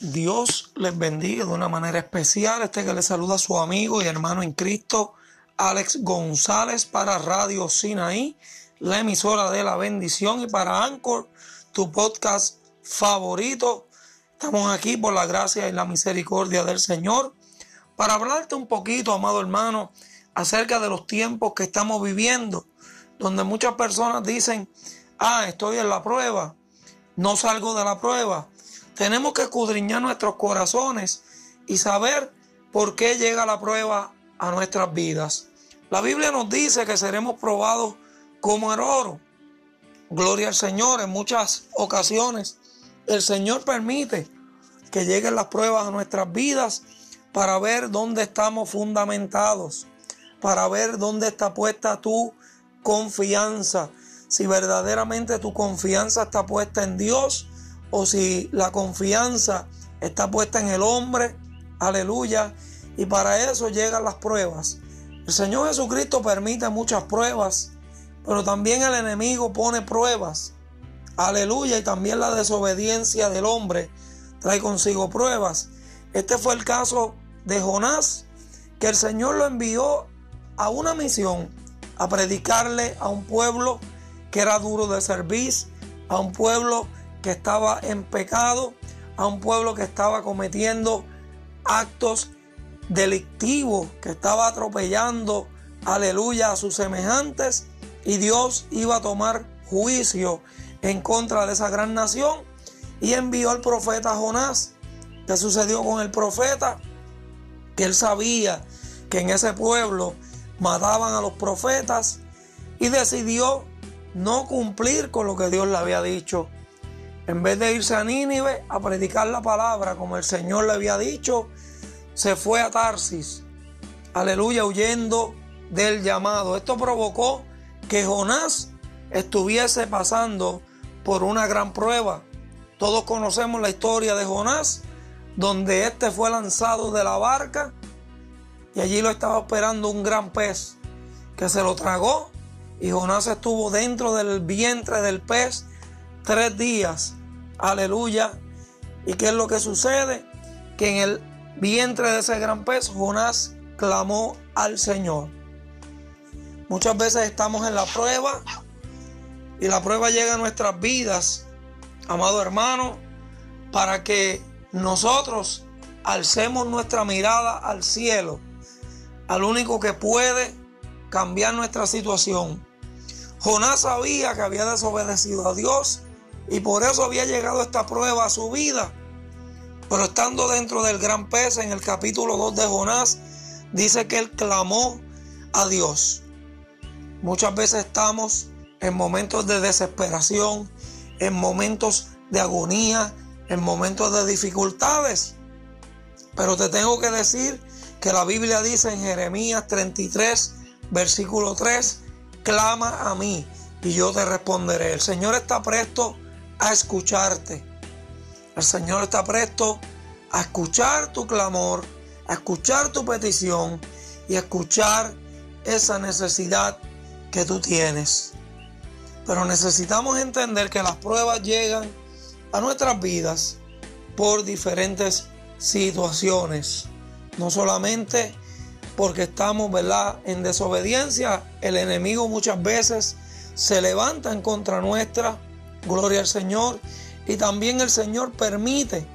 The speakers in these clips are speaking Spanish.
Dios les bendiga de una manera especial. Este que les saluda a su amigo y hermano en Cristo, Alex González, para Radio Sinaí, la emisora de la bendición, y para Anchor, tu podcast favorito. Estamos aquí por la gracia y la misericordia del Señor para hablarte un poquito, amado hermano, acerca de los tiempos que estamos viviendo, donde muchas personas dicen, ah, estoy en la prueba, no salgo de la prueba tenemos que escudriñar nuestros corazones y saber por qué llega la prueba a nuestras vidas. La Biblia nos dice que seremos probados como el oro. Gloria al Señor. En muchas ocasiones el Señor permite que lleguen las pruebas a nuestras vidas para ver dónde estamos fundamentados, para ver dónde está puesta tu confianza. Si verdaderamente tu confianza está puesta en Dios o si la confianza está puesta en el hombre, aleluya, y para eso llegan las pruebas. El Señor Jesucristo permite muchas pruebas, pero también el enemigo pone pruebas, aleluya, y también la desobediencia del hombre trae consigo pruebas. Este fue el caso de Jonás, que el Señor lo envió a una misión, a predicarle a un pueblo que era duro de servir, a un pueblo que estaba en pecado, a un pueblo que estaba cometiendo actos delictivos, que estaba atropellando, aleluya, a sus semejantes, y Dios iba a tomar juicio en contra de esa gran nación y envió al profeta Jonás. ¿Qué sucedió con el profeta? Que él sabía que en ese pueblo mataban a los profetas y decidió no cumplir con lo que Dios le había dicho. En vez de irse a Nínive a predicar la palabra como el Señor le había dicho, se fue a Tarsis. Aleluya, huyendo del llamado. Esto provocó que Jonás estuviese pasando por una gran prueba. Todos conocemos la historia de Jonás, donde éste fue lanzado de la barca y allí lo estaba esperando un gran pez que se lo tragó y Jonás estuvo dentro del vientre del pez tres días. Aleluya. ¿Y qué es lo que sucede? Que en el vientre de ese gran pez Jonás clamó al Señor. Muchas veces estamos en la prueba y la prueba llega a nuestras vidas, amado hermano, para que nosotros alcemos nuestra mirada al cielo, al único que puede cambiar nuestra situación. Jonás sabía que había desobedecido a Dios y por eso había llegado esta prueba a su vida. Pero estando dentro del gran pez, en el capítulo 2 de Jonás, dice que él clamó a Dios. Muchas veces estamos en momentos de desesperación, en momentos de agonía, en momentos de dificultades. Pero te tengo que decir que la Biblia dice en Jeremías 33, versículo 3, clama a mí y yo te responderé. El Señor está presto a escucharte. El Señor está presto a escuchar tu clamor, a escuchar tu petición y a escuchar esa necesidad que tú tienes. Pero necesitamos entender que las pruebas llegan a nuestras vidas por diferentes situaciones. No solamente porque estamos ¿verdad? en desobediencia, el enemigo muchas veces se levanta en contra nuestra Gloria al Señor. Y también el Señor permite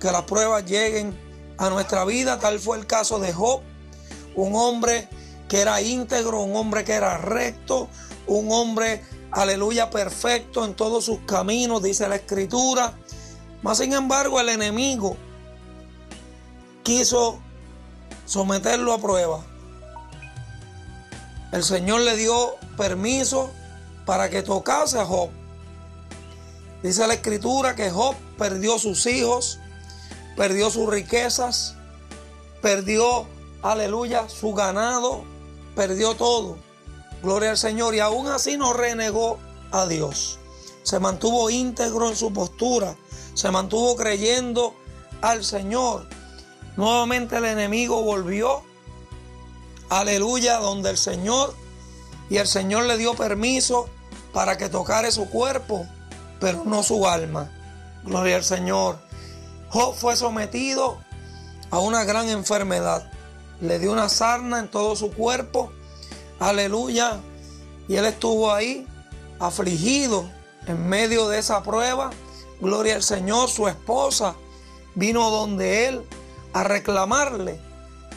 que las pruebas lleguen a nuestra vida. Tal fue el caso de Job, un hombre que era íntegro, un hombre que era recto, un hombre, aleluya, perfecto en todos sus caminos, dice la escritura. Mas sin embargo el enemigo quiso someterlo a prueba. El Señor le dio permiso para que tocase a Job. Dice la escritura que Job perdió sus hijos, perdió sus riquezas, perdió, aleluya, su ganado, perdió todo. Gloria al Señor. Y aún así no renegó a Dios. Se mantuvo íntegro en su postura. Se mantuvo creyendo al Señor. Nuevamente el enemigo volvió. Aleluya, donde el Señor. Y el Señor le dio permiso para que tocara su cuerpo pero no su alma. Gloria al Señor. Job fue sometido a una gran enfermedad. Le dio una sarna en todo su cuerpo. Aleluya. Y él estuvo ahí afligido en medio de esa prueba. Gloria al Señor. Su esposa vino donde él a reclamarle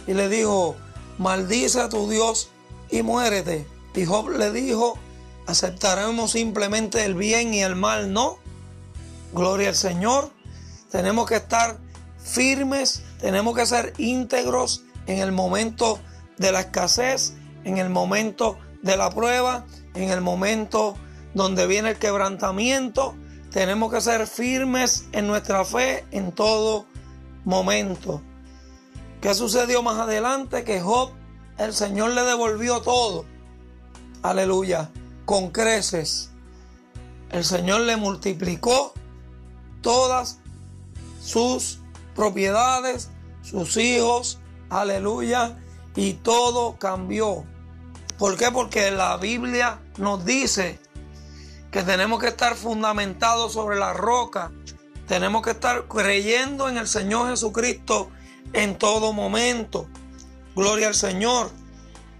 y le dijo, maldice a tu Dios y muérete. Y Job le dijo, aceptaremos simplemente el bien y el mal, no. Gloria al Señor. Tenemos que estar firmes, tenemos que ser íntegros en el momento de la escasez, en el momento de la prueba, en el momento donde viene el quebrantamiento. Tenemos que ser firmes en nuestra fe en todo momento. ¿Qué sucedió más adelante? Que Job, el Señor le devolvió todo. Aleluya. Con creces. El Señor le multiplicó todas sus propiedades, sus hijos. Aleluya. Y todo cambió. ¿Por qué? Porque la Biblia nos dice que tenemos que estar fundamentados sobre la roca. Tenemos que estar creyendo en el Señor Jesucristo en todo momento. Gloria al Señor.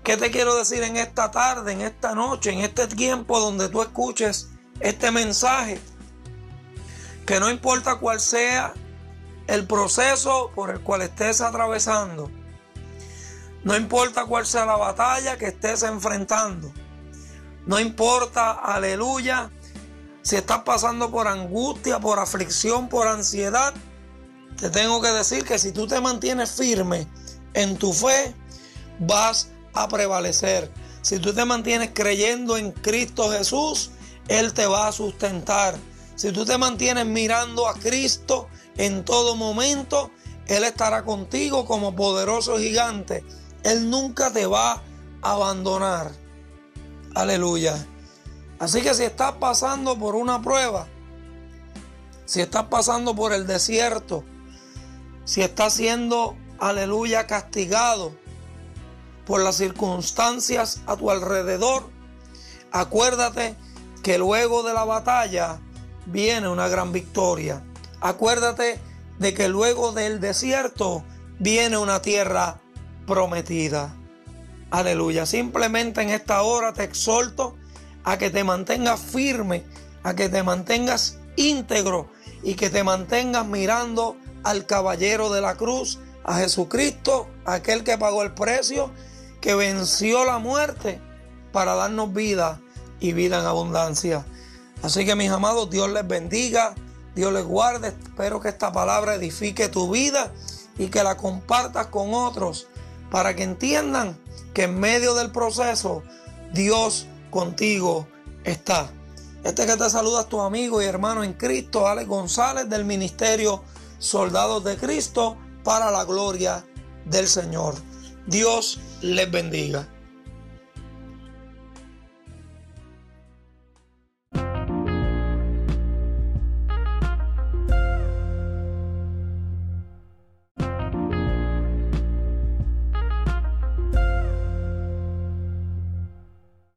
¿Qué te quiero decir en esta tarde, en esta noche, en este tiempo donde tú escuches este mensaje? Que no importa cuál sea el proceso por el cual estés atravesando, no importa cuál sea la batalla que estés enfrentando, no importa, aleluya, si estás pasando por angustia, por aflicción, por ansiedad, te tengo que decir que si tú te mantienes firme en tu fe, vas a prevalecer. Si tú te mantienes creyendo en Cristo Jesús, Él te va a sustentar. Si tú te mantienes mirando a Cristo en todo momento, Él estará contigo como poderoso gigante. Él nunca te va a abandonar. Aleluya. Así que si estás pasando por una prueba, si estás pasando por el desierto, si estás siendo, aleluya, castigado por las circunstancias a tu alrededor, acuérdate que luego de la batalla viene una gran victoria. Acuérdate de que luego del desierto viene una tierra prometida. Aleluya. Simplemente en esta hora te exhorto a que te mantengas firme, a que te mantengas íntegro y que te mantengas mirando al caballero de la cruz, a Jesucristo, aquel que pagó el precio, que venció la muerte para darnos vida y vida en abundancia. Así que mis amados, Dios les bendiga, Dios les guarde. Espero que esta palabra edifique tu vida y que la compartas con otros para que entiendan que en medio del proceso Dios contigo está. Este que te saluda es tu amigo y hermano en Cristo, Alex González del Ministerio soldados de Cristo para la gloria del Señor. Dios les bendiga.